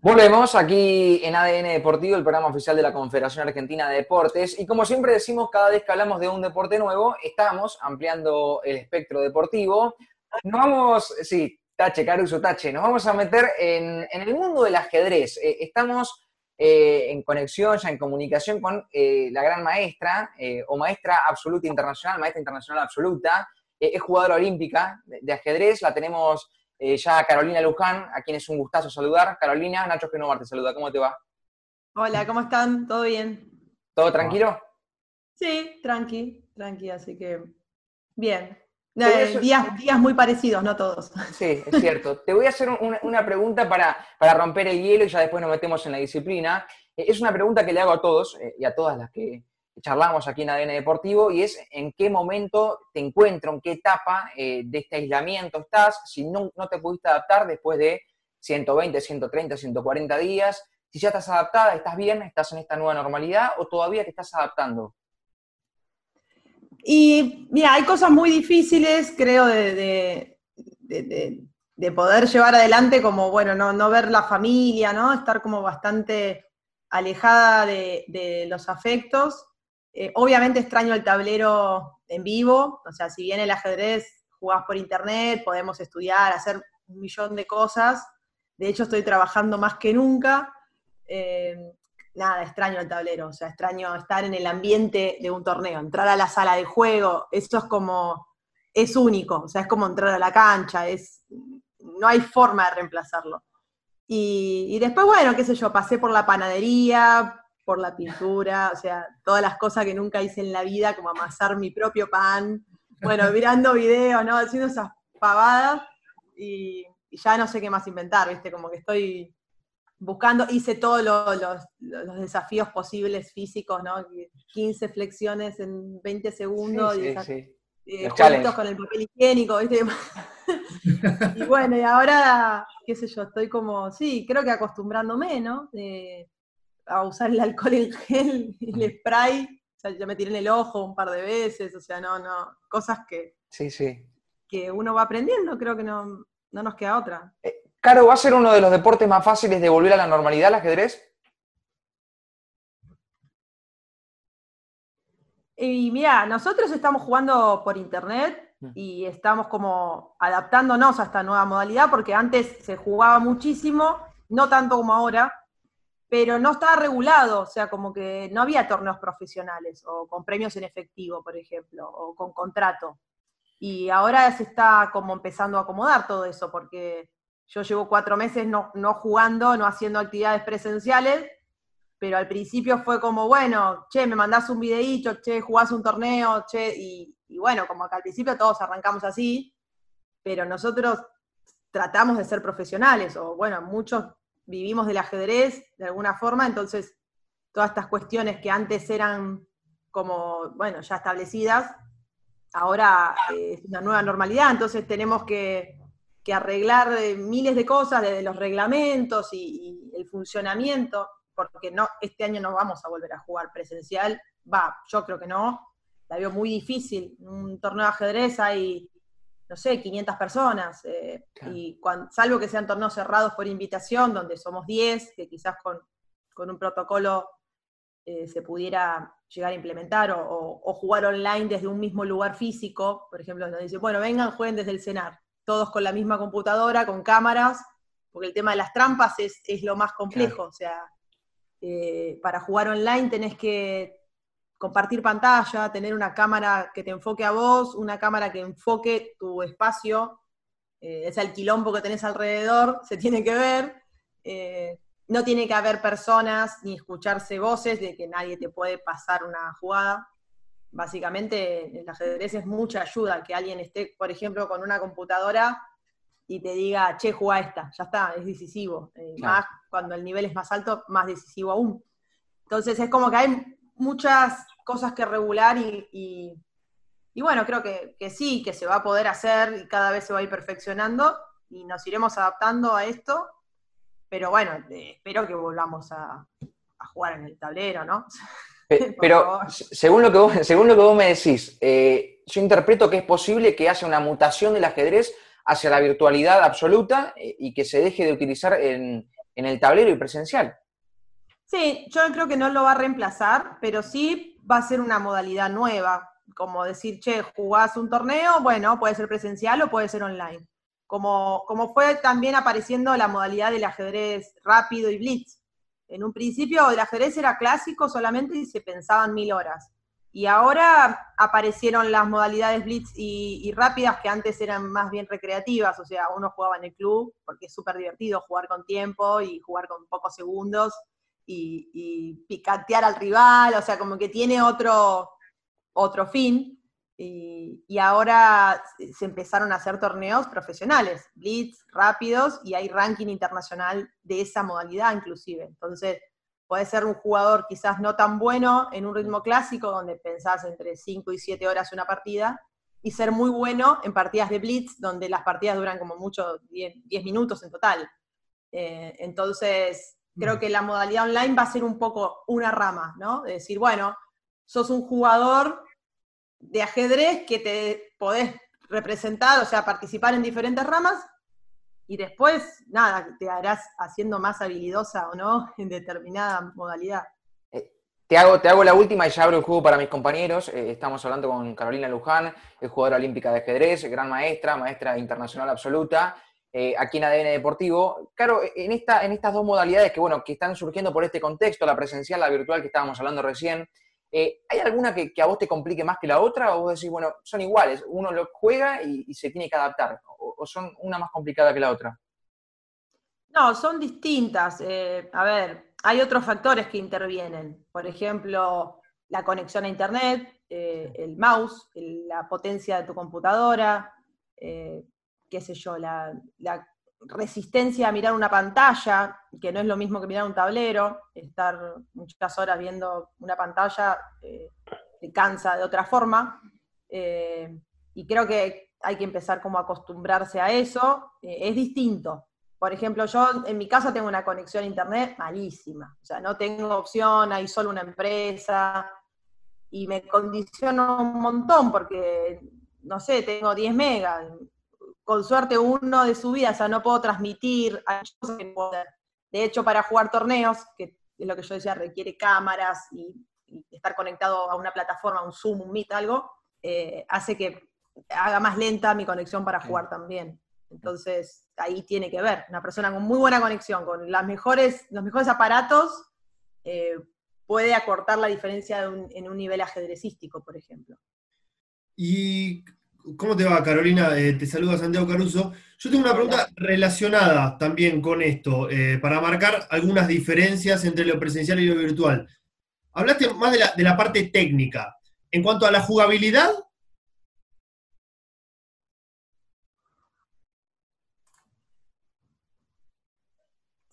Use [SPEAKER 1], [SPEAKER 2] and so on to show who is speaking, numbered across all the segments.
[SPEAKER 1] Volvemos aquí en ADN Deportivo, el programa oficial de la Confederación Argentina de Deportes. Y como siempre decimos, cada vez que hablamos de un deporte nuevo, estamos ampliando el espectro deportivo. Nos vamos, sí, tache, Caruso, tache, nos vamos a meter en, el mundo del ajedrez. Eh, estamos eh, en conexión, ya en comunicación con eh, la gran maestra, o maestra absoluta internacional, maestra internacional absoluta, es jugadora olímpica de ajedrez, la tenemos eh, ya Carolina Luján, a quien es un gustazo saludar. Carolina, Nacho Genomar te saluda, ¿cómo te va?
[SPEAKER 2] Hola, ¿cómo están? ¿Todo bien?
[SPEAKER 1] ¿Todo tranquilo?
[SPEAKER 2] Sí, tranqui, tranqui, así que bien. Eh, días, días muy parecidos, no todos.
[SPEAKER 1] Sí, es cierto. Te voy a hacer una, pregunta para, para, romper el hielo y ya después nos metemos en la disciplina. Eh, es una pregunta que le hago a todos y a todas las que, charlamos aquí en ADN Deportivo y es en qué momento te encuentro, en qué etapa eh, de este aislamiento estás, si no, no, te pudiste adaptar después de 120, 130, 140 días, si ya estás adaptada, estás bien, estás en esta nueva normalidad o todavía te estás adaptando.
[SPEAKER 2] Y mira, hay cosas muy difíciles, creo, de, de, poder llevar adelante, como, bueno, no, no ver la familia, ¿no? Estar como bastante alejada de, los afectos. Eh, obviamente extraño el tablero en vivo, o sea, si bien el ajedrez jugás por internet, podemos estudiar, hacer un millón de cosas. De hecho, estoy trabajando más que nunca. Eh, nada, extraño el tablero, o sea, extraño estar en el ambiente de un torneo, entrar a la sala de juego, eso es como, es único, o sea, es como entrar a la cancha, es, no hay forma de reemplazarlo. Y, y después, bueno, qué sé yo, pasé por la panadería, por la pintura, o sea, todas las cosas que nunca hice en la vida, como amasar mi propio pan, bueno, mirando videos, ¿no? Haciendo esas pavadas y, ya no sé qué más inventar, ¿viste? Como que estoy buscando, hice todos los, desafíos posibles físicos, ¿no? 15 flexiones en 20 segundos y eh, con el papel higiénico, ¿viste? y bueno, y ahora, qué sé yo, estoy como, sí, creo que acostumbrándome, ¿no? A usar el alcohol en gel y el spray. O sea, ya me tiré en el ojo un par de veces, o sea, no, no, cosas que,
[SPEAKER 1] sí, sí.
[SPEAKER 2] que uno va aprendiendo, creo que no, nos queda otra.
[SPEAKER 1] Eh, Caro, ¿va a ser uno de los deportes más fáciles de volver a la normalidad el ajedrez?
[SPEAKER 2] Y mira, nosotros estamos jugando por internet mm. y estamos como adaptándonos a esta nueva modalidad porque antes se jugaba muchísimo, no tanto como ahora, pero no estaba regulado, o sea, como que no había torneos profesionales o con premios en efectivo, por ejemplo, o con contrato. Y ahora se está como empezando a acomodar todo eso, porque yo llevo cuatro meses no, jugando, no haciendo actividades presenciales, pero al principio fue como, bueno, che, me mandás un videíto, che, jugás un torneo, che, y, y bueno, como que al principio todos arrancamos así, pero nosotros tratamos de ser profesionales, o bueno, muchos vivimos del ajedrez de alguna forma, entonces todas estas cuestiones que antes eran como, bueno, ya establecidas, ahora eh, es una nueva normalidad, entonces tenemos que, arreglar eh, miles de cosas, desde los reglamentos y, el funcionamiento, porque no, este año no vamos a volver a jugar presencial, va, yo creo que no, la veo muy difícil, un torneo de ajedrez hay no sé, 500 personas, eh, y salvo que sean torneos cerrados por invitación, donde somos 10, que quizás con, un protocolo eh, se pudiera llegar a implementar, o, jugar online desde un mismo lugar físico, por ejemplo, donde dice, bueno, vengan, jueguen desde el cenar, todos con la misma computadora, con cámaras, porque el tema de las trampas es, lo más complejo, o sea, eh, para jugar online tenés que compartir pantalla, tener una cámara que te enfoque a vos, una cámara que enfoque tu espacio, eh, es el quilombo que tenés alrededor, se tiene que ver. Eh, no tiene que haber personas ni escucharse voces de que nadie te puede pasar una jugada. Básicamente, el ajedrez es mucha ayuda, que alguien esté, por ejemplo, con una computadora y te diga, che, juega esta, ya está, es decisivo. Eh, más cuando el nivel es más alto, más decisivo aún. Entonces es como que hay muchas cosas que regular y, y, bueno, creo que, sí, que se va a poder hacer y cada vez se va a ir perfeccionando y nos iremos adaptando a esto, pero bueno, eh, espero que volvamos a, jugar en el tablero, ¿no?
[SPEAKER 1] Pero según lo, que vos, según lo que vos me decís, eh, yo interpreto que es posible que haya una mutación del ajedrez hacia la virtualidad absoluta eh, y que se deje de utilizar en, en el tablero y presencial.
[SPEAKER 2] Sí, yo creo que no lo va a reemplazar, pero sí va a ser una modalidad nueva, como decir, che, jugás un torneo, bueno, puede ser presencial o puede ser online. Como, como fue también apareciendo la modalidad del ajedrez rápido y blitz. En un principio el ajedrez era clásico solamente y se pensaban mil horas. Y ahora aparecieron las modalidades blitz y, rápidas que antes eran más bien recreativas, o sea, uno jugaba en el club porque es súper divertido jugar con tiempo y jugar con pocos segundos y, y, picatear al rival, o sea, como que tiene otro, otro fin. Y, ahora se empezaron a hacer torneos profesionales, blitz, rápidos, y hay ranking internacional de esa modalidad inclusive. Entonces, puede ser un jugador quizás no tan bueno en un ritmo clásico, donde pensás entre 5 y 7 horas una partida, y ser muy bueno en partidas de blitz, donde las partidas duran como mucho 10, minutos en total. Eh, entonces, creo mm. que la modalidad online va a ser un poco una rama, ¿no? De decir, bueno, sos un jugador de ajedrez que te podés representar, o sea, participar en diferentes ramas, y después, nada, te harás haciendo más habilidosa o no en determinada modalidad.
[SPEAKER 1] Eh, te hago, te hago la última y ya abro el juego para mis compañeros. Eh, estamos hablando con Carolina Luján, es jugadora olímpica de ajedrez, gran maestra, maestra internacional absoluta, eh, aquí en ADN Deportivo. Claro, en, esta, en estas dos modalidades que, bueno, que están surgiendo por este contexto, la presencial, la virtual que estábamos hablando recién, eh, ¿Hay alguna que, a vos te complique más que la otra? ¿O vos decís, bueno, son iguales, uno lo juega y, se tiene que adaptar? ¿O, son una más complicada que la otra?
[SPEAKER 2] No, son distintas. Eh, a ver, hay otros factores que intervienen. Por ejemplo, la conexión a Internet, eh, el mouse, la potencia de tu computadora, qué sé yo, la, resistencia a mirar una pantalla, que no es lo mismo que mirar un tablero, estar muchas horas viendo una pantalla eh, te cansa de otra forma. Eh, y creo que hay que empezar como a acostumbrarse a eso. Eh, es distinto. Por ejemplo, yo en mi casa tengo una conexión a internet malísima. O sea, no tengo opción, hay solo una empresa. Y me condiciono un montón porque, no sé, tengo 10 megas con suerte uno de su vida, o sea, no puedo transmitir, De hecho, para jugar torneos, que es lo que yo decía, requiere cámaras y, estar conectado a una plataforma, un Zoom, un Meet, algo, eh, hace que haga más lenta mi conexión para jugar también. Entonces, ahí tiene que ver. Una persona con muy buena conexión, con las mejores, los mejores aparatos, eh, puede acortar la diferencia en un nivel ajedrecístico, por ejemplo.
[SPEAKER 3] Y ¿Cómo te va, Carolina? Eh, te saluda Santiago Caruso. Yo tengo una pregunta relacionada también con esto, eh, para marcar algunas diferencias entre lo presencial y lo virtual. Hablaste más de la, parte técnica. En cuanto a la jugabilidad,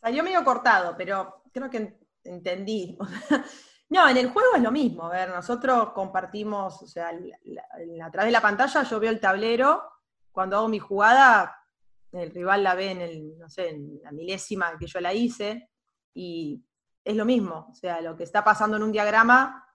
[SPEAKER 2] Salió medio cortado, pero creo que entendí. No, en el juego es lo mismo. A ver, nosotros compartimos, o sea, a través de la pantalla yo veo el tablero. Cuando hago mi jugada, el rival la ve en el, no sé, en la milésima que yo la hice. Y es lo mismo. O sea, lo que está pasando en un diagrama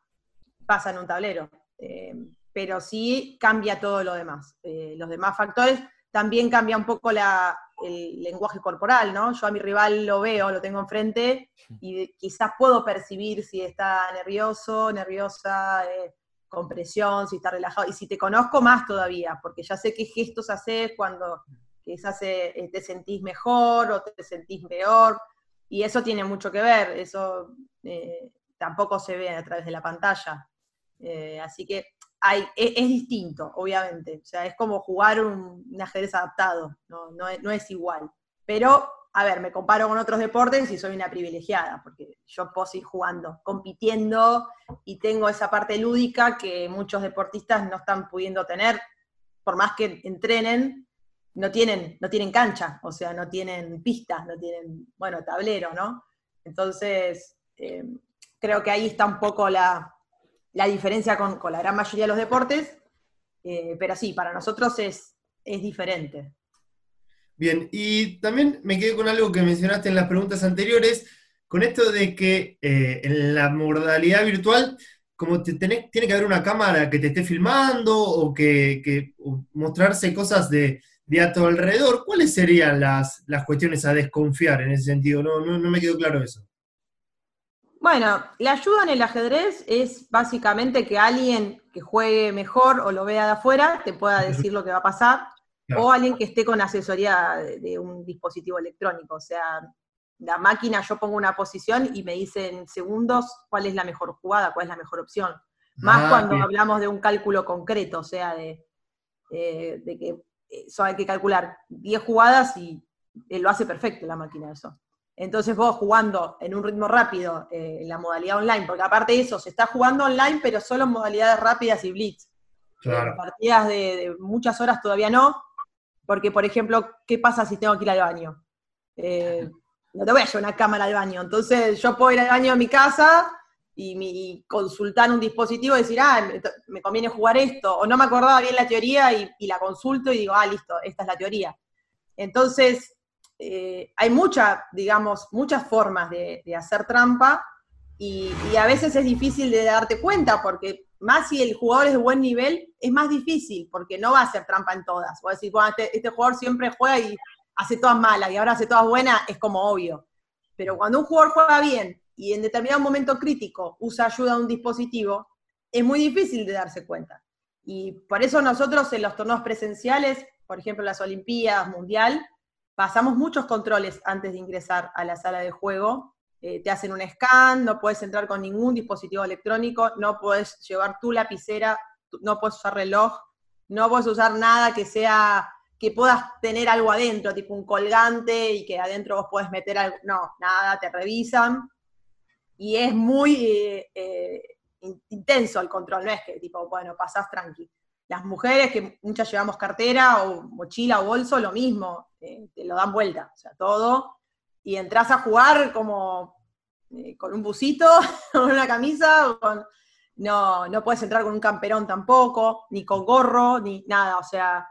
[SPEAKER 2] pasa en un tablero. Eh, pero sí cambia todo lo demás. Eh, los demás factores también cambia un poco la, el lenguaje corporal, ¿no? Yo a mi rival lo veo, lo tengo enfrente y quizás puedo percibir si está nervioso, nerviosa, eh, con presión, si está relajado. Y si te conozco más todavía, porque ya sé qué gestos haces cuando quizás eh, te sentís mejor o te sentís peor. Y eso tiene mucho que ver, eso eh, tampoco se ve a través de la pantalla. así que hay, es, distinto, obviamente. O sea, es como jugar un, ajedrez adaptado, no, no, es igual. Pero, a ver, me comparo con otros deportes y soy una privilegiada, porque yo puedo seguir jugando, compitiendo y tengo esa parte lúdica que muchos deportistas no están pudiendo tener, por más que entrenen, no tienen, no tienen cancha, o sea, no tienen pistas, no tienen, bueno, tablero, ¿no? Entonces, eh, creo que ahí está un poco la, la diferencia con, la gran mayoría de los deportes, eh, pero sí, para nosotros es, diferente.
[SPEAKER 3] Bien, y también me quedé con algo que mencionaste en las preguntas anteriores, con esto de que eh, en la modalidad virtual, como te tiene que haber una cámara que te esté filmando o que, mostrarse cosas de, de a tu alrededor, ¿cuáles serían las, las cuestiones a desconfiar en ese sentido? No, no, no me quedó claro eso.
[SPEAKER 2] Bueno, la ayuda en el ajedrez es básicamente que alguien que juegue mejor o lo vea de afuera te pueda decir lo que va a pasar, o alguien que esté con asesoría de, un dispositivo electrónico. O sea, la máquina, yo pongo una posición y me dice en segundos cuál es la mejor jugada, cuál es la mejor opción. Más ah, cuando hablamos de un cálculo concreto, o sea, de, eh, de que eso hay que calcular 10 jugadas y lo hace perfecto la máquina eso. Entonces vos jugando en un ritmo rápido eh, en la modalidad online, porque aparte de eso, se está jugando online, pero solo en modalidades rápidas y blitz. Claro. partidas de, muchas horas todavía no, porque por ejemplo, ¿qué pasa si tengo que ir al baño? Eh, no te voy a llevar una cámara al baño, entonces yo puedo ir al baño en mi casa y, consultar un dispositivo y decir, ah, me, conviene jugar esto, o no me acordaba bien la teoría y, y la consulto y digo, ah, listo, esta es la teoría. Entonces, eh, hay muchas, digamos, muchas formas de, hacer trampa y, a veces es difícil de darte cuenta porque más si el jugador es de buen nivel, es más difícil porque no va a hacer trampa en todas. O decir, bueno, este, este, jugador siempre juega y hace todas malas y ahora hace todas buenas, es como obvio. Pero cuando un jugador juega bien y en determinado momento crítico usa ayuda a un dispositivo, es muy difícil de darse cuenta. Y por eso nosotros en los torneos presenciales, por ejemplo las Olimpiadas, Mundial, pasamos muchos controles antes de ingresar a la sala de juego. Eh, te hacen un scan, no puedes entrar con ningún dispositivo electrónico, no puedes llevar tu lapicera, no puedes usar reloj, no puedes usar nada que sea que puedas tener algo adentro, tipo un colgante y que adentro vos puedes meter algo. No, nada, te revisan. Y es muy eh, eh, intenso el control, no es que tipo, bueno, pasás tranqui. Las mujeres, que muchas llevamos cartera o mochila o bolso, lo mismo, eh, te lo dan vuelta, o sea, todo. Y entras a jugar como eh, con un busito, con una camisa, no, no puedes entrar con un camperón tampoco, ni con gorro, ni nada, o sea,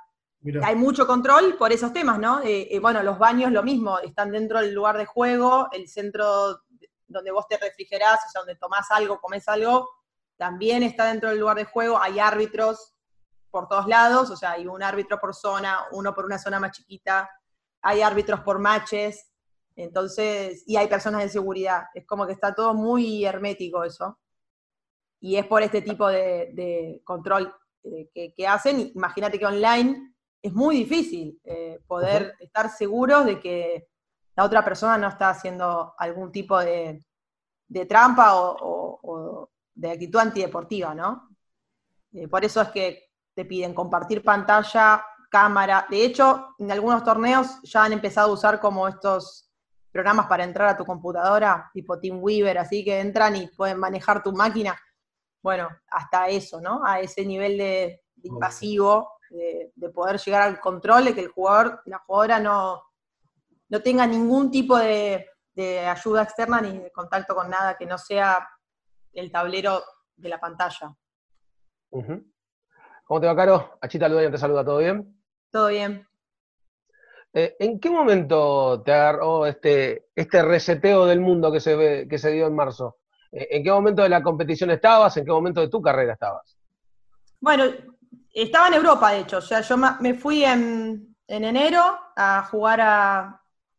[SPEAKER 2] hay mucho control por esos temas, ¿no? Eh, bueno, los baños lo mismo, están dentro del lugar de juego, el centro donde vos te refrigerás, o sea, donde tomás algo, comes algo, también está dentro del lugar de juego, hay árbitros por todos lados, o sea, hay un árbitro por zona, uno por una zona más chiquita, hay árbitros por matches, entonces, y hay personas de seguridad. Es como que está todo muy hermético eso. Y es por este tipo de, control eh, que, hacen. Imagínate que online es muy difícil eh, poder estar seguros de que la otra persona no está haciendo algún tipo de, trampa o, de actitud antideportiva, ¿no? Eh, por eso es que te piden compartir pantalla, cámara. De hecho, en algunos torneos ya han empezado a usar como estos programas para entrar a tu computadora, tipo TeamWeaver, así que entran y pueden manejar tu máquina. Bueno, hasta eso, ¿no? A ese nivel de, invasivo, de, poder llegar al control de que el jugador, la jugadora no, no tenga ningún tipo de, ayuda externa ni de contacto con nada que no sea el tablero de la pantalla.
[SPEAKER 4] ¿Cómo te va, Caro? Achita Ludaño te saluda, ¿todo bien?
[SPEAKER 2] Todo bien.
[SPEAKER 4] Eh, ¿En qué momento te agarró este, este reseteo del mundo que se, que se dio en marzo? Eh, ¿En qué momento de la competición estabas? ¿En qué momento de tu carrera estabas?
[SPEAKER 2] Bueno, estaba en Europa, de hecho. O sea, yo me fui en, enero a jugar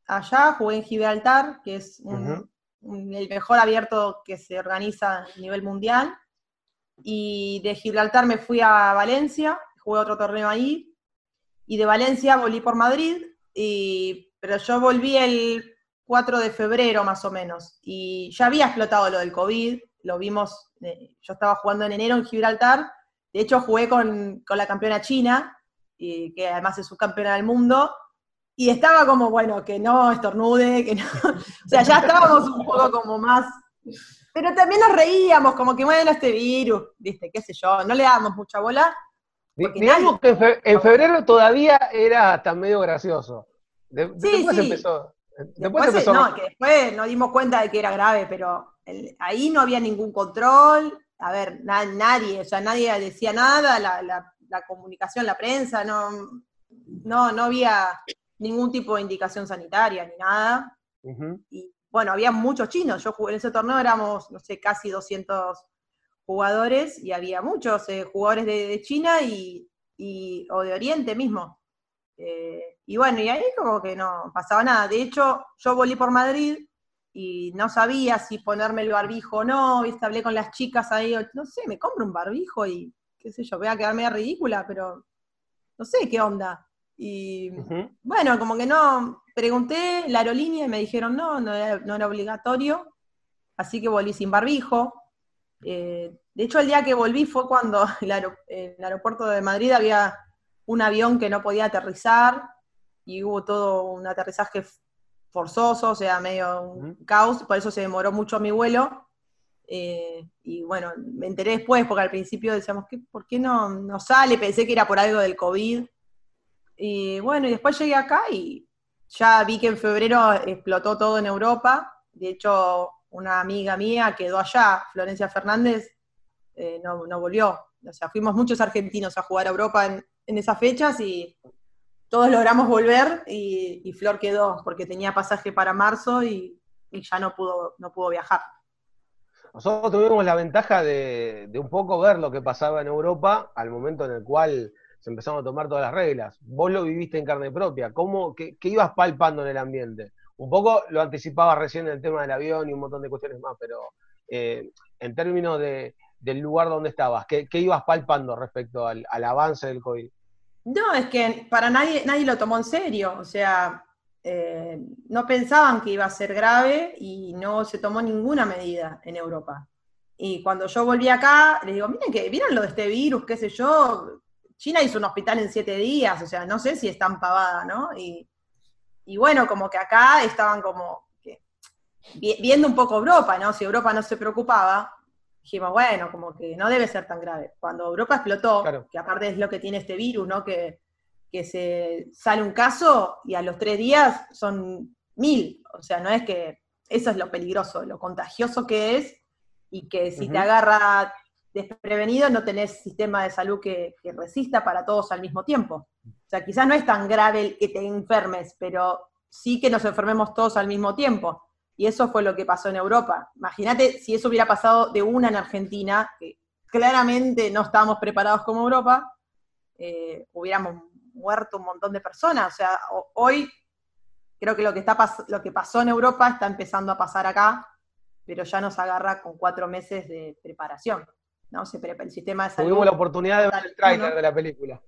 [SPEAKER 2] allá, jugué en Gibraltar, que es el mejor abierto que se organiza a nivel mundial y de Gibraltar me fui a Valencia, jugué otro torneo ahí, y de Valencia volví por Madrid, pero yo volví el 4 de febrero más o menos, y ya había explotado lo del COVID, lo vimos, eh, yo estaba jugando en enero en Gibraltar, de hecho jugué con, la campeona china, y, que además es subcampeona del mundo, y estaba como, bueno, que no estornude, que no, o sea, ya estábamos un poco como más pero también nos reíamos, como que bueno, este virus, viste, qué sé yo, no le damos mucha bola.
[SPEAKER 4] Digamos que en febrero todavía era hasta medio gracioso. después empezó.
[SPEAKER 2] Después, empezó... No, que después nos dimos cuenta de que era grave, pero ahí no había ningún control. A ver, nadie, o sea, nadie decía nada, la, comunicación, la prensa, no, no, no había ningún tipo de indicación sanitaria ni nada. Y bueno, había muchos chinos. Yo jugué en ese torneo, éramos, no sé, casi 200 jugadores y había muchos eh, jugadores de, China y, o de Oriente mismo. Eh, y bueno, y ahí como que no pasaba nada. De hecho, yo volví por Madrid y no sabía si ponerme el barbijo o no, ¿viste? Hablé con las chicas ahí, no sé, me compro un barbijo y qué sé yo, voy a quedarme ridícula, pero no sé qué onda. Y bueno, como que no, pregunté la aerolínea y me dijeron no, no era, obligatorio, así que volví sin barbijo. Eh, de hecho, el día que volví fue cuando en el aeropuerto de Madrid había un avión que no podía aterrizar y hubo todo un aterrizaje forzoso, o sea, medio un caos, por eso se demoró mucho mi vuelo. Eh, y bueno, me enteré después, porque al principio decíamos, ¿por qué no, no sale? Pensé que era por algo del COVID. Y bueno, y después llegué acá y ya vi que en febrero explotó todo en Europa. De hecho, una amiga mía quedó allá, Florencia Fernández, eh, no, no, volvió. O sea, fuimos muchos argentinos a jugar a Europa en, en esas fechas y todos logramos volver y, Flor quedó porque tenía pasaje para marzo y, ya no pudo, no pudo viajar.
[SPEAKER 4] Nosotros tuvimos la ventaja de, un poco ver lo que pasaba en Europa al momento en el cual se empezaron a tomar todas las reglas. Vos lo viviste en carne propia. ¿Cómo, qué, ibas palpando en el ambiente? Un poco lo anticipaba recién en el tema del avión y un montón de cuestiones más, pero eh, en términos de, del lugar donde estabas, ¿qué, ibas palpando respecto al, al avance del COVID?
[SPEAKER 2] No, es que para nadie, nadie lo tomó en serio, o sea, eh, no pensaban que iba a ser grave y no se tomó ninguna medida en Europa. Y cuando yo volví acá, les digo, miren que, ¿vieron lo de este virus, qué sé yo? China hizo un hospital en siete días, o sea, no sé si es tan pavada, ¿no? Y, bueno, como que acá estaban como viendo un poco Europa, ¿no? Si Europa no se preocupaba, dijimos, bueno, como que no debe ser tan grave. Cuando Europa explotó, que aparte es lo que tiene este virus, ¿no? Que, se sale un caso y a los tres días son mil. O sea, no es que eso es lo peligroso, lo contagioso que es y que si te agarra desprevenido no tenés sistema de salud que, resista para todos al mismo tiempo. O sea, quizás no es tan grave que te enfermes, pero sí que nos enfermemos todos al mismo tiempo. Y eso fue lo que pasó en Europa. Imagínate si eso hubiera pasado de una en Argentina, que claramente no estábamos preparados como Europa, eh, hubiéramos muerto un montón de personas. O sea, hoy creo que lo que, está lo que pasó en Europa está empezando a pasar acá, pero ya nos agarra con cuatro meses de preparación. ¿No? Se el sistema de salud.
[SPEAKER 4] Tuvimos la oportunidad de ver el trailer de la película.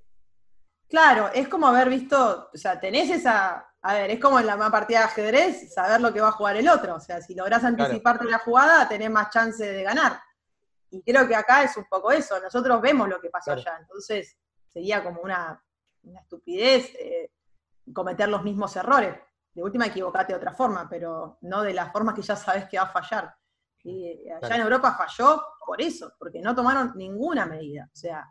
[SPEAKER 2] Claro, es como haber visto, o sea, tenés esa, a ver, es como en la partida de ajedrez, saber lo que va a jugar el otro. O sea, si lográs anticiparte la jugada, tenés más chance de ganar. Y creo que acá es un poco eso. Nosotros vemos lo que pasó allá. Entonces, sería como una, estupidez eh, cometer los mismos errores. De última, equivocate de otra forma, pero no de la forma que ya sabes que va a fallar. Y allá en Europa falló por eso, porque no tomaron ninguna medida. O sea,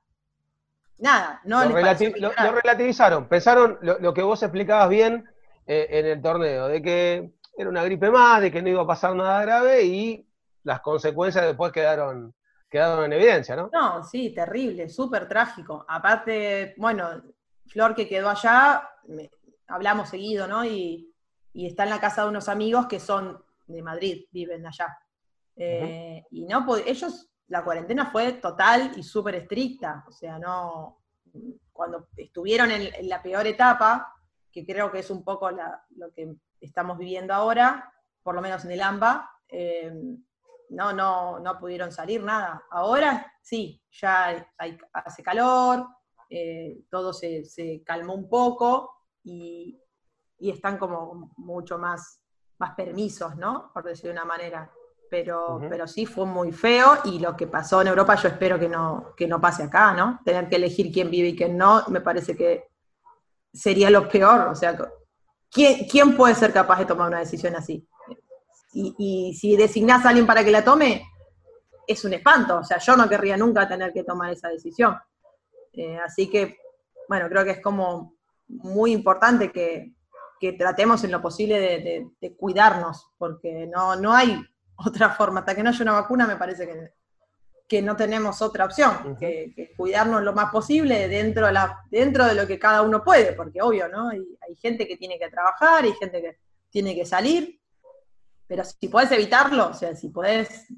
[SPEAKER 2] nada, no
[SPEAKER 4] lo, relativizaron, pensaron lo, que vos explicabas bien eh, en el torneo, de que era una gripe más, de que no iba a pasar nada grave y las consecuencias después quedaron, quedaron en evidencia, ¿no?
[SPEAKER 2] No, sí, terrible, súper trágico. Aparte, bueno, Flor que quedó allá, hablamos seguido, ¿no? Y, está en la casa de unos amigos que son de Madrid, viven allá. Eh, y no, ellos la cuarentena fue total y súper estricta, o sea, no, cuando estuvieron en, la peor etapa, que creo que es un poco lo que estamos viviendo ahora, por lo menos en el AMBA, eh, no, no, no pudieron salir nada. Ahora sí, ya hace calor, eh, todo se, calmó un poco y, están como mucho más, más permisos, ¿no? Por decirlo de una manera pero, pero sí fue muy feo y lo que pasó en Europa yo espero que no, que no pase acá, ¿no? Tener que elegir quién vive y quién no, me parece que sería lo peor, o sea, ¿quién, quién puede ser capaz de tomar una decisión así? Y, y, si designás a alguien para que la tome, es un espanto, o sea, yo no querría nunca tener que tomar esa decisión. Eh, así que, bueno, creo que es como muy importante que, que tratemos en lo posible de, de cuidarnos, porque no, no hay otra forma. Hasta que no haya una vacuna, me parece que, que no tenemos otra opción, que, cuidarnos lo más posible dentro de, la, dentro de lo que cada uno puede, porque obvio, ¿no? Hay, hay gente que tiene que trabajar, hay gente que tiene que salir, pero si podés evitarlo, o sea, si podés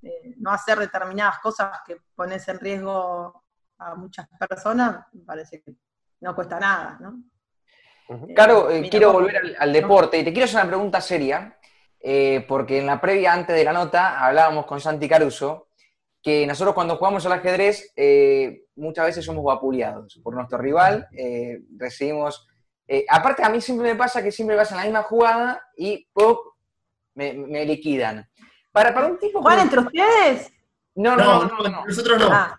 [SPEAKER 2] eh, no hacer determinadas cosas que pones en riesgo a muchas personas, me parece que no cuesta nada, ¿no?
[SPEAKER 1] Claro,
[SPEAKER 2] Eh,
[SPEAKER 1] quiero volver al, al deporte y te quiero hacer una pregunta seria, eh, porque en la previa, antes de la nota, hablábamos con Santi Caruso, que nosotros cuando jugamos al ajedrez eh, muchas veces somos vapuleados por nuestro rival, eh, recibimos... eh, aparte, a mí siempre me pasa que siempre vas en la misma jugada y ¡pum! me, me liquidan. Para, para un tipo...
[SPEAKER 2] ¿Juegan
[SPEAKER 1] como-
[SPEAKER 2] entre ustedes?
[SPEAKER 1] No,
[SPEAKER 3] No,
[SPEAKER 1] no, no, no.
[SPEAKER 3] nosotros no.
[SPEAKER 2] Ah,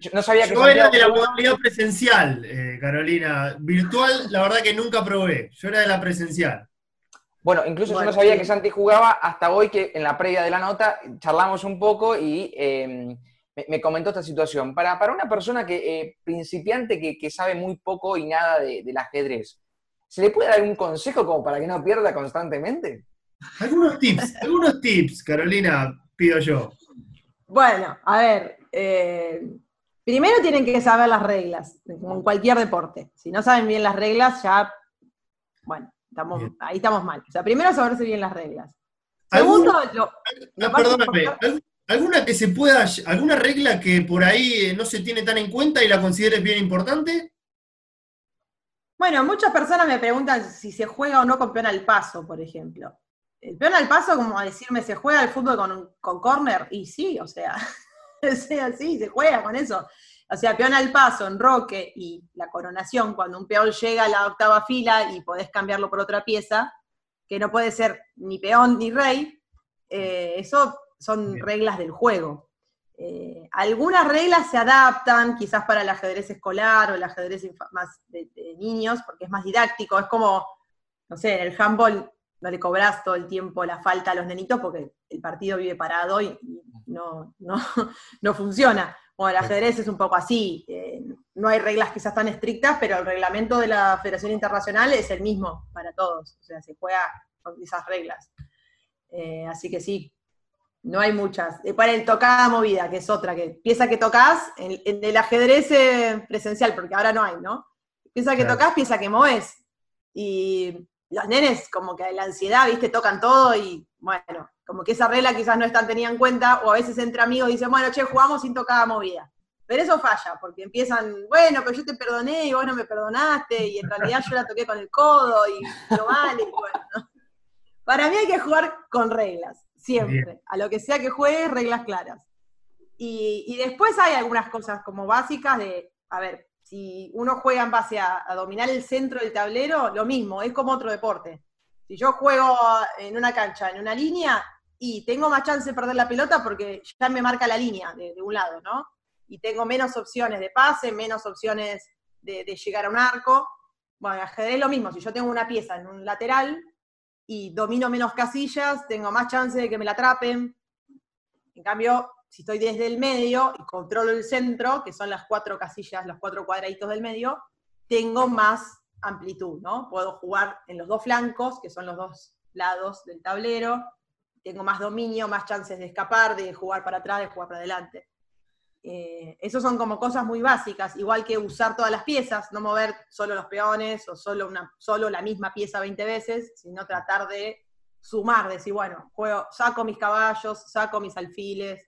[SPEAKER 1] Yo no sabía que
[SPEAKER 3] Yo era de la modalidad presencial, eh, Carolina. Virtual, la verdad que nunca probé. Yo era de la presencial.
[SPEAKER 1] Bueno, incluso
[SPEAKER 2] Bueno,
[SPEAKER 1] yo no sabía
[SPEAKER 2] sí.
[SPEAKER 1] que Santi jugaba hasta hoy que en la previa de la nota charlamos un poco y eh, me, me comentó esta situación. Para, para una persona que eh, principiante que, que sabe muy poco y nada de- del ajedrez, ¿se le puede dar un consejo como para que no pierda constantemente?
[SPEAKER 3] Algunos tips, algunos tips, Carolina, pido yo.
[SPEAKER 2] Bueno, a ver, eh, primero tienen que saber las reglas, como en cualquier deporte. Si no saben bien las reglas, ya, bueno, estamos,
[SPEAKER 3] Bien.
[SPEAKER 2] ahí estamos mal. O sea, primero saberse bien las reglas.
[SPEAKER 3] ¿Algún-
[SPEAKER 2] Segundo, lo, lo
[SPEAKER 3] Ah, perdóname,
[SPEAKER 2] importante-
[SPEAKER 3] ¿al- ¿alguna que se pueda, alguna regla que por ahí eh, no se tiene tan en cuenta y la consideres bien importante?
[SPEAKER 2] Bueno, muchas personas me preguntan si se juega o no con peón al paso, por ejemplo. El peón al paso, como a decirme, ¿se juega el fútbol con, con corner? Y sí, o sea, o sea, sí, se juega con eso. O sea, peón al paso, enroque y la coronación, cuando un peón llega a la octava fila y podés cambiarlo por otra pieza, que no puede ser ni peón ni rey, eh, eso son
[SPEAKER 3] Bien.
[SPEAKER 2] reglas del juego. Eh, algunas reglas se adaptan, quizás para el ajedrez escolar o el ajedrez más de, de niños, porque es más didáctico. Es como, no sé, en el handball no le cobras todo el tiempo la falta a los nenitos porque el partido vive parado y, no, no, no funciona. Bueno, el ajedrez es un poco así. eh, no hay reglas quizás tan estrictas, pero el reglamento de la Federación Internacional es el mismo para todos. O sea, se juega con esas reglas. Eh, así que sí, no hay muchas. Eh, para el tocada movida, que es otra, que pieza que tocas, en, en el ajedrez eh, presencial, porque ahora no hay, ¿no? Pieza que
[SPEAKER 3] Claro.
[SPEAKER 2] tocas, pieza que moves. Y los nenes, como que la ansiedad, ¿viste? Tocan todo y, bueno, como que esa regla quizás no están tenida en cuenta, o a veces entre amigos dicen, bueno, che, jugamos sin tocada movida. Pero eso falla, porque empiezan, bueno, pero yo te perdoné y vos no me perdonaste, y en realidad yo la toqué con el codo y no vale, y bueno. ¿no? Para mí hay que jugar con reglas, siempre.
[SPEAKER 3] Bien.
[SPEAKER 2] A lo que sea que juegues, reglas claras. Y, y después hay algunas cosas como básicas de, a ver, si uno juega en base a, dominar el centro del tablero, lo mismo, es como otro deporte. Si yo juego en una cancha, en una línea, y tengo más chance de perder la pelota porque ya me marca la línea de, un lado, ¿no? Y tengo menos opciones de pase, menos opciones de, de llegar a un arco. Bueno, en ajedrez lo mismo, si yo tengo una pieza en un lateral y domino menos casillas, tengo más chance de que me la atrapen. En cambio, si estoy desde el medio y controlo el centro, que son las cuatro casillas, los cuatro cuadraditos del medio, tengo más amplitud, ¿no? Puedo jugar en los dos flancos, que son los dos lados del tablero, tengo más dominio, más chances de escapar, de jugar para atrás, de jugar para adelante. Eh, esos son como cosas muy básicas, igual que usar todas las piezas, no mover solo los peones o solo, una, solo la misma pieza 20 veces, sino tratar de sumar, decir, bueno, juego, saco mis caballos, saco mis alfiles,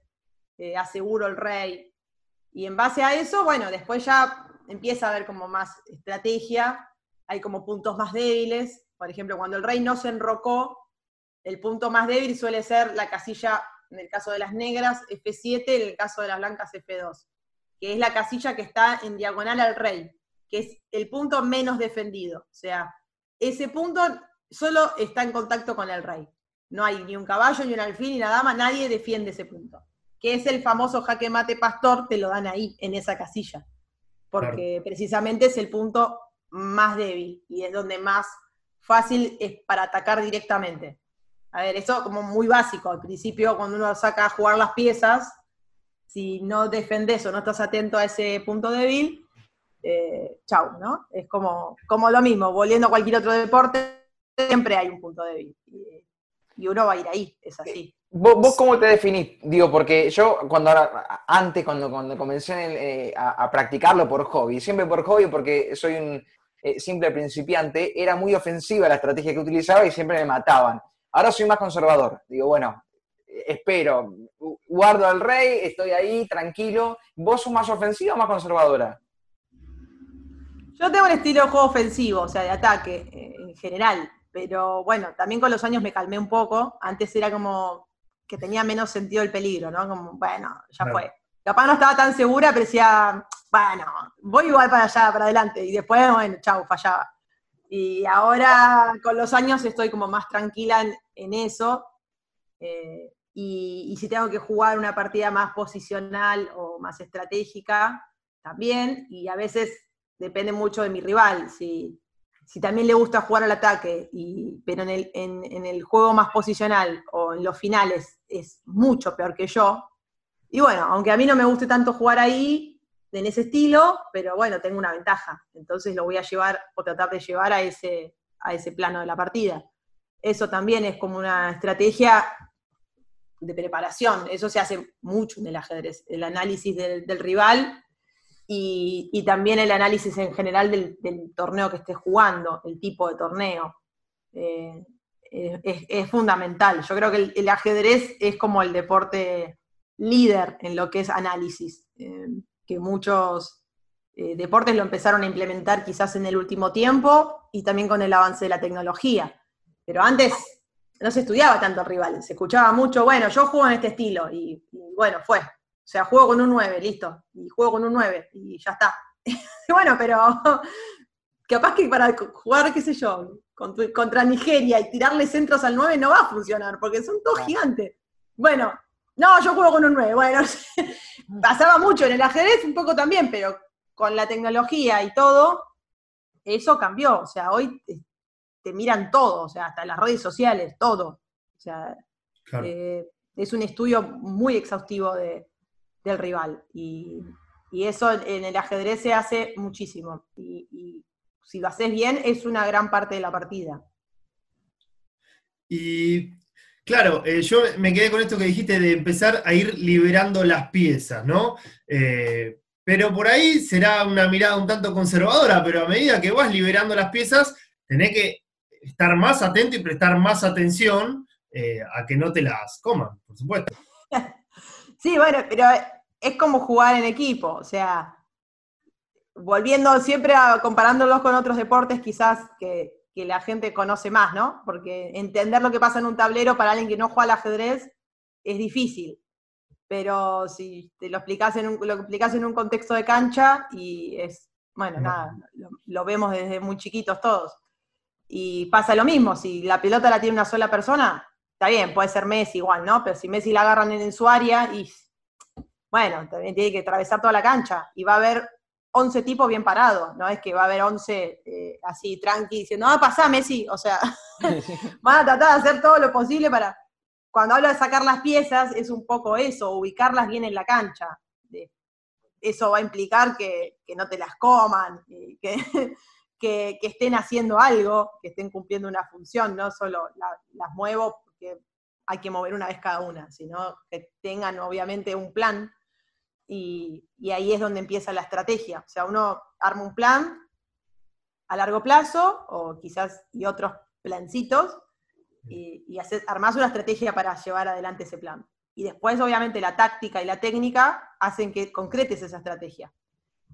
[SPEAKER 2] eh, aseguro el rey. Y en base a eso, bueno, después ya empieza a haber como más estrategia, hay como puntos más débiles. Por ejemplo, cuando el rey no se enrocó, el punto más débil suele ser la casilla, en el caso de las negras, F7, en el caso de las blancas, F2, que es la casilla que está en diagonal al rey, que es el punto menos defendido. O sea, ese punto solo está en contacto con el rey. No hay ni un caballo, ni un alfil, ni una dama, nadie defiende ese punto. Que es el famoso jaque mate pastor, te lo dan ahí, en esa casilla. Porque precisamente es el punto más débil y es donde más fácil es para atacar directamente. A ver, eso como muy básico. Al principio, cuando uno saca a jugar las piezas, si no defendés o no estás atento a ese punto débil, eh, chau, ¿no? Es como, como lo mismo, volviendo a cualquier otro deporte, siempre hay un punto débil. Y uno va a ir ahí, es así.
[SPEAKER 1] ¿Vos, vos cómo te definís? Digo, porque yo cuando ahora, antes, cuando, cuando comencé eh, a, practicarlo por hobby, siempre por hobby porque soy un eh, simple principiante, era muy ofensiva la estrategia que utilizaba y siempre me mataban. Ahora soy más conservador. Digo, bueno, espero, gu- guardo al rey, estoy ahí, tranquilo. ¿Vos sos más ofensiva o más conservadora?
[SPEAKER 2] Yo tengo un estilo de juego ofensivo, o sea, de ataque eh, en general, pero bueno, también con los años me calmé un poco. Antes era como que tenía menos sentido el peligro, ¿no? Como, bueno, ya fue. Capaz no estaba tan segura, pero decía, bueno, voy igual para allá, para adelante. Y después, bueno, chau, fallaba. Y ahora con los años estoy como más tranquila en, eso. Eh, y, si tengo que jugar una partida más posicional o más estratégica, también. Y a veces depende mucho de mi rival. Si, si también le gusta jugar al ataque, y, pero en el, en el juego más posicional o en los finales es mucho peor que yo. Y bueno, aunque a mí no me guste tanto jugar ahí, en ese estilo, pero bueno, tengo una ventaja. Entonces lo voy a llevar o tratar de llevar a ese, a ese plano de la partida. Eso también es como una estrategia de preparación. Eso se hace mucho en el ajedrez, el análisis del, rival y, también el análisis en general del, torneo que estés jugando, el tipo de torneo. Eh, es, fundamental. Yo creo que el, ajedrez es como el deporte líder en lo que es análisis. Eh, que muchos eh, deportes lo empezaron a implementar quizás en el último tiempo y también con el avance de la tecnología. Pero antes no se estudiaba tanto rival, se escuchaba mucho, bueno, yo juego en este estilo y, bueno, fue. O sea, juego con un 9, listo, y juego con un 9 y ya está. bueno, pero capaz que para jugar, qué sé yo, contra Nigeria y tirarle centros al 9 no va a funcionar, porque son todos gigantes. Bueno, no, yo juego con un 9. Bueno, pasaba mucho en el ajedrez, un poco también, pero con la tecnología y todo, eso cambió. O sea, hoy te, miran todo, o sea, hasta las redes sociales, todo. O sea, eh, es un estudio muy exhaustivo del rival. Y, eso en el ajedrez se hace muchísimo. Y, y si lo haces bien, es una gran parte de la partida.
[SPEAKER 3] Y Claro, eh, yo me quedé con esto que dijiste de empezar a ir liberando las piezas, ¿no? Eh, pero por ahí será una mirada un tanto conservadora, pero a medida que vas liberando las piezas, tenés que estar más atento y prestar más atención eh, a que no te las coman, por supuesto.
[SPEAKER 2] Sí, bueno, pero es como jugar en equipo, o sea, volviendo siempre a comparándolos con otros deportes, quizás que que la gente conoce más, ¿no? Porque entender lo que pasa en un tablero para alguien que no juega al ajedrez es difícil. Pero si te lo explicas en un, lo explicas en un contexto de cancha y es, bueno, nada, lo, vemos desde muy chiquitos todos. Y pasa lo mismo, si la pelota la tiene una sola persona, está bien, puede ser Messi igual, ¿no? Pero si Messi la agarran en su área y, bueno, también tiene que atravesar toda la cancha y va a haber 11 tipos bien parados, no es que va a haber 11 eh, así tranqui diciendo, ah, pasá Messi, o sea, van a tratar de hacer todo lo posible para, cuando hablo de sacar las piezas, es un poco eso, ubicarlas bien en la cancha. Eso va a implicar que, no te las coman, que, que, estén haciendo algo, que estén cumpliendo una función, no solo las muevo porque hay que mover una vez cada una, sino que tengan obviamente un plan y, ahí es donde empieza la estrategia. O sea, uno arma un plan a largo plazo, o quizás y otros plancitos, y, y armás una estrategia para llevar adelante ese plan. Y después, obviamente, la táctica y la técnica hacen que concretes esa estrategia,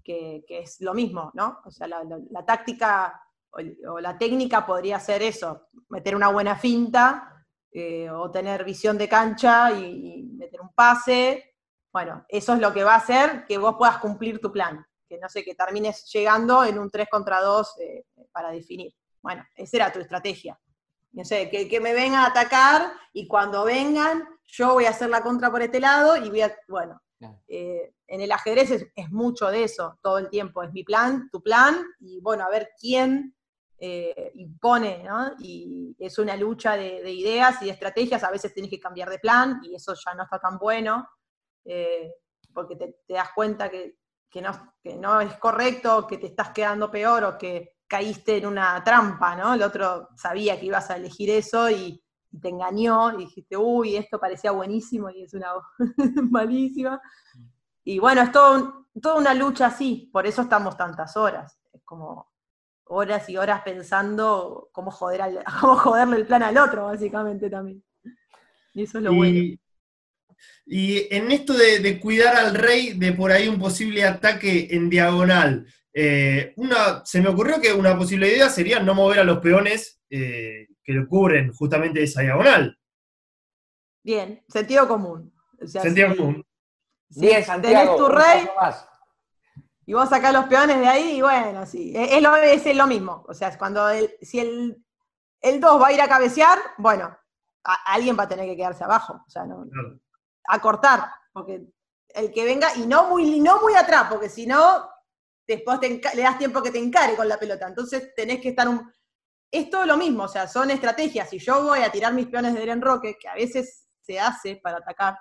[SPEAKER 2] que, es lo mismo, ¿no? O sea, la, táctica o, la técnica podría ser eso, meter una buena finta, eh, o tener visión de cancha y meter un pase, bueno, eso es lo que va a hacer que vos puedas cumplir tu plan, que no sé, que termines llegando en un 3 contra 2 eh, para definir. Bueno, esa era tu estrategia. No sé, que, me vengan a atacar y cuando vengan, yo voy a hacer la contra por este lado y voy a, bueno, eh, en el ajedrez es, mucho de eso, todo el tiempo. Es mi plan, tu plan, y bueno, a ver quién eh, impone, ¿no? Y es una lucha de, de, ideas y de estrategias, a veces tienes que cambiar de plan y eso ya no está tan bueno. Eh, porque te, das cuenta que, no, no es correcto, que te estás quedando peor o que caíste en una trampa, ¿no? El otro sabía que ibas a elegir eso y, te engañó y dijiste, uy, esto parecía buenísimo y es una malísima. Y bueno, es todo, toda una lucha así, por eso estamos tantas horas. Es como horas y horas pensando cómo, joder cómo joderle el plan al otro, básicamente también. Y eso es lo bueno.
[SPEAKER 3] Y en esto de, cuidar al rey de por ahí un posible ataque en diagonal, Eh, una, se me ocurrió que una posible idea sería no mover a los peones eh, que lo cubren justamente esa diagonal.
[SPEAKER 2] Bien, sentido común. O sea,
[SPEAKER 3] Sentido
[SPEAKER 2] si-
[SPEAKER 3] común.
[SPEAKER 2] si
[SPEAKER 1] Bien, Santiago.
[SPEAKER 2] tenés tu rey. Y vos sacás los peones de ahí, y bueno, sí. Es, lo, es lo mismo. O sea, cuando el, si el, el 2 va a ir a cabecear, bueno, a- alguien va a tener que quedarse abajo. O sea, no,
[SPEAKER 3] Claro.
[SPEAKER 2] a cortar, porque el que venga, y no muy, no muy atrás, porque si no, después te le das tiempo que te encare con la pelota. Entonces tenés que estar un... Es todo lo mismo, o sea, son estrategias. Si yo voy a tirar mis peones del enroque, que a veces se hace para atacar,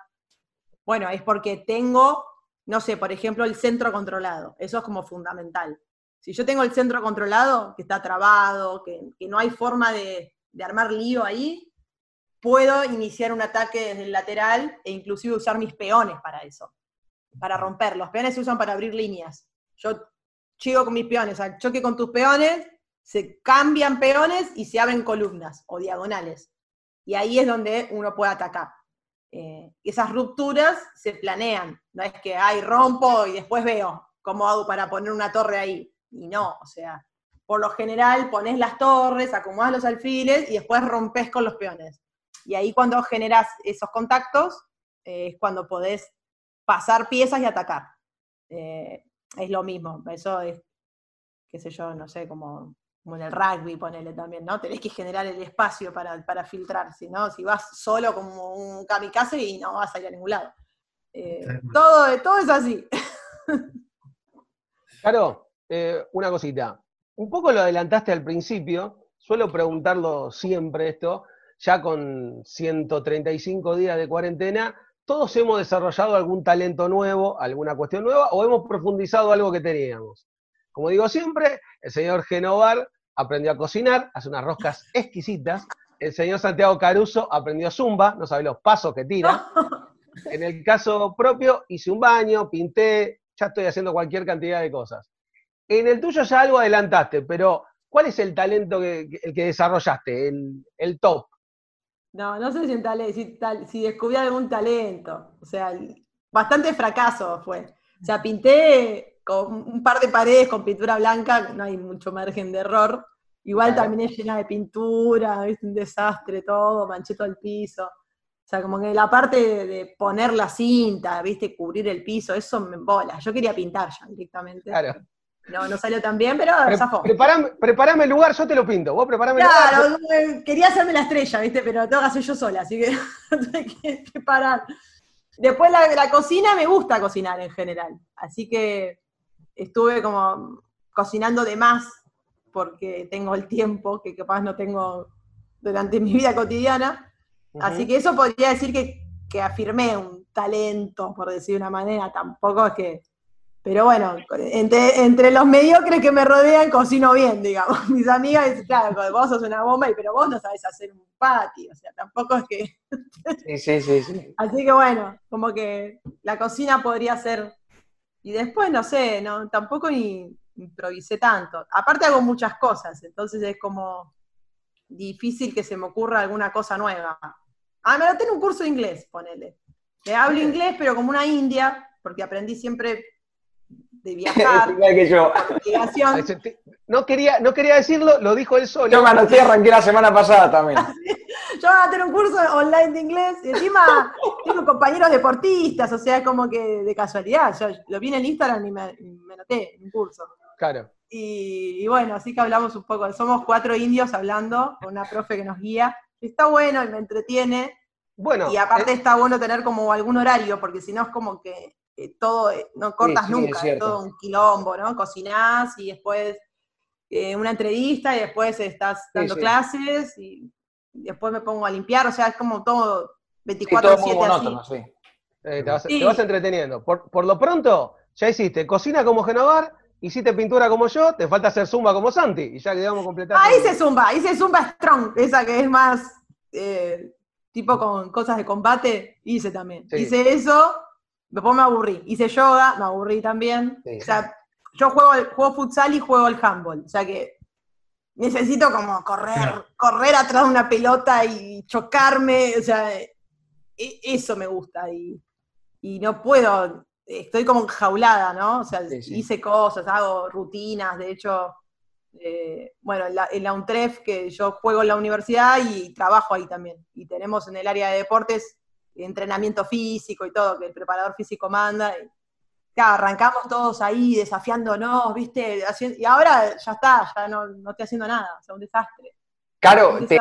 [SPEAKER 2] bueno, es porque tengo, no sé, por ejemplo, el centro controlado. Eso es como fundamental. Si yo tengo el centro controlado, que está trabado, que, no hay forma de, armar lío ahí, puedo iniciar un ataque desde el lateral e inclusive usar mis peones para eso, para romper. Los peones se usan para abrir líneas. Yo chigo con mis peones, al choque con tus peones, se cambian peones y se abren columnas o diagonales. Y ahí es donde uno puede atacar. Eh, esas rupturas se planean, no es que, ay, rompo y después veo cómo hago para poner una torre ahí. Y no, o sea, por lo general pones las torres, acomodas los alfiles y después rompes con los peones. Y ahí cuando generas esos contactos, eh, es cuando podés pasar piezas y atacar. Eh, es lo mismo, eso es, qué sé yo, no sé, como, como en el rugby, ponele también, ¿no? Tenés que generar el espacio para, para filtrar, si no, si vas solo como un kamikaze y no vas a ir a ningún lado. Eh, todo, todo es así.
[SPEAKER 4] Claro, eh, una cosita. Un poco lo adelantaste al principio, suelo preguntarlo siempre esto, ya con 135 días de cuarentena, todos hemos desarrollado algún talento nuevo, alguna cuestión nueva, o hemos profundizado algo que teníamos. Como digo siempre, el señor Genovar aprendió a cocinar, hace unas roscas exquisitas, el señor Santiago Caruso aprendió zumba, no sabe los pasos que tira. En el caso propio, hice un baño, pinté, ya estoy haciendo cualquier cantidad de cosas. En el tuyo ya algo adelantaste, pero ¿cuál es el talento que, el que desarrollaste, el, el top?
[SPEAKER 2] No, no sé si, en tale- si, tal- si descubrí algún talento. O sea, bastante fracaso fue. O sea, pinté con un par de paredes con pintura blanca, no hay mucho margen de error. Igual
[SPEAKER 4] Claro.
[SPEAKER 2] también es llena de pintura, es un desastre todo, manché todo el piso. O sea, como que la parte de, poner la cinta, viste, cubrir el piso, eso me embola. Yo quería pintar ya directamente.
[SPEAKER 4] Claro.
[SPEAKER 2] No, no salió tan bien, pero
[SPEAKER 4] Pre-
[SPEAKER 2] zafó.
[SPEAKER 4] preparame, preparame el lugar, yo te lo pinto. Vos preparame el lugar.
[SPEAKER 2] Claro, eh, quería hacerme la estrella, ¿viste? Pero tengo que hacer yo sola, así que tuve que, que parar. Después la, la cocina, me gusta cocinar en general, así que estuve como cocinando de más porque tengo el tiempo que capaz no tengo durante mi vida cotidiana. Así que eso podría decir que, que afirmé un talento, por decir de una manera, tampoco es que... Pero bueno, entre, entre los mediocres que me rodean, cocino bien, digamos. Mis amigas dicen, claro, vos sos una bomba, y- pero vos no sabés hacer un patio, o sea, tampoco es que...
[SPEAKER 1] Sí, sí, sí, sí.
[SPEAKER 2] Así que bueno, como que la cocina podría ser... Y después, no sé, no, tampoco ni improvisé tanto. Aparte hago muchas cosas, entonces es como difícil que se me ocurra alguna cosa nueva. Ah, me anoté en un curso de inglés, ponele. Le hablo inglés, pero como una india, porque aprendí siempre de viajar,
[SPEAKER 1] Igual que yo.
[SPEAKER 4] No quería, no quería decirlo, lo dijo él solo.
[SPEAKER 1] Yo me anoté arranqué la semana pasada también.
[SPEAKER 2] Yo voy a tener un curso online de inglés y encima tengo compañeros deportistas, o sea, es como que de casualidad. Yo lo vi en el Instagram y me, me anoté en un curso.
[SPEAKER 4] Claro.
[SPEAKER 2] Y, y bueno, así que hablamos un poco. Somos cuatro indios hablando con una profe que nos guía. Está bueno y me entretiene.
[SPEAKER 4] Bueno,
[SPEAKER 2] Y aparte
[SPEAKER 4] eh,
[SPEAKER 2] está bueno tener como algún horario, porque si no es como que eh, todo, eh, no cortas
[SPEAKER 1] sí,
[SPEAKER 2] nunca, es, todo un quilombo, ¿no? Cocinás y después eh, una entrevista y después estás dando
[SPEAKER 1] sí.
[SPEAKER 2] clases y después me pongo a limpiar, o sea, es como todo
[SPEAKER 1] Sí, todo muy
[SPEAKER 2] 24-7 así.
[SPEAKER 1] monótono, sí.
[SPEAKER 4] eh, te, vas,
[SPEAKER 2] Sí.
[SPEAKER 4] te vas entreteniendo. Por, por lo pronto, ya hiciste cocina como Genovar, hiciste pintura como yo, te falta hacer zumba como Santi, y ya quedamos completados.
[SPEAKER 2] Ah, hice Zumba, hice Zumba Strong, esa que es más tipo con cosas de combate, hice también. Hice eso, después me aburrí. Hice yoga, me aburrí también.
[SPEAKER 1] Sí.
[SPEAKER 2] O sea, yo juego, juego futsal y juego el handball. O sea que necesito como correr, correr atrás de una pelota y chocarme. O sea, e- eso me gusta. Y, y no puedo estoy como enjaulada, ¿no? O sea,
[SPEAKER 1] Sí, sí.
[SPEAKER 2] hice cosas, hago rutinas, de hecho, eh, bueno, en la, en la UNTREF, que yo juego en la universidad y trabajo ahí también. Y tenemos en el área de deportes entrenamiento físico y todo, que el preparador físico manda. Y, claro, arrancamos todos ahí desafiándonos, ¿viste? Y ahora ya está, ya no, no estoy haciendo nada, o sea, un desastre.
[SPEAKER 1] Caro,
[SPEAKER 2] Un
[SPEAKER 1] te,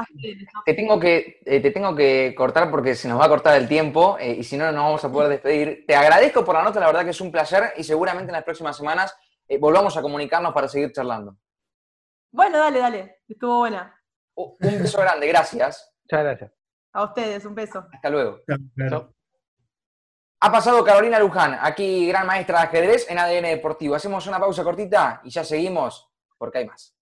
[SPEAKER 1] te tengo que, eh, te tengo que cortar porque se nos va a cortar el tiempo eh, y si no, no nos vamos a poder despedir. Te agradezco por la nota, la verdad que es un placer y seguramente en las próximas semanas eh, volvamos a comunicarnos para seguir charlando.
[SPEAKER 2] Bueno, dale, dale, estuvo buena.
[SPEAKER 1] Uh, un beso grande, gracias.
[SPEAKER 4] Muchas gracias.
[SPEAKER 2] A ustedes, un beso.
[SPEAKER 1] Hasta luego.
[SPEAKER 3] Claro.
[SPEAKER 1] Ha pasado Carolina Luján, aquí gran maestra de ajedrez en ADN Deportivo. Hacemos una pausa cortita y ya seguimos porque hay más.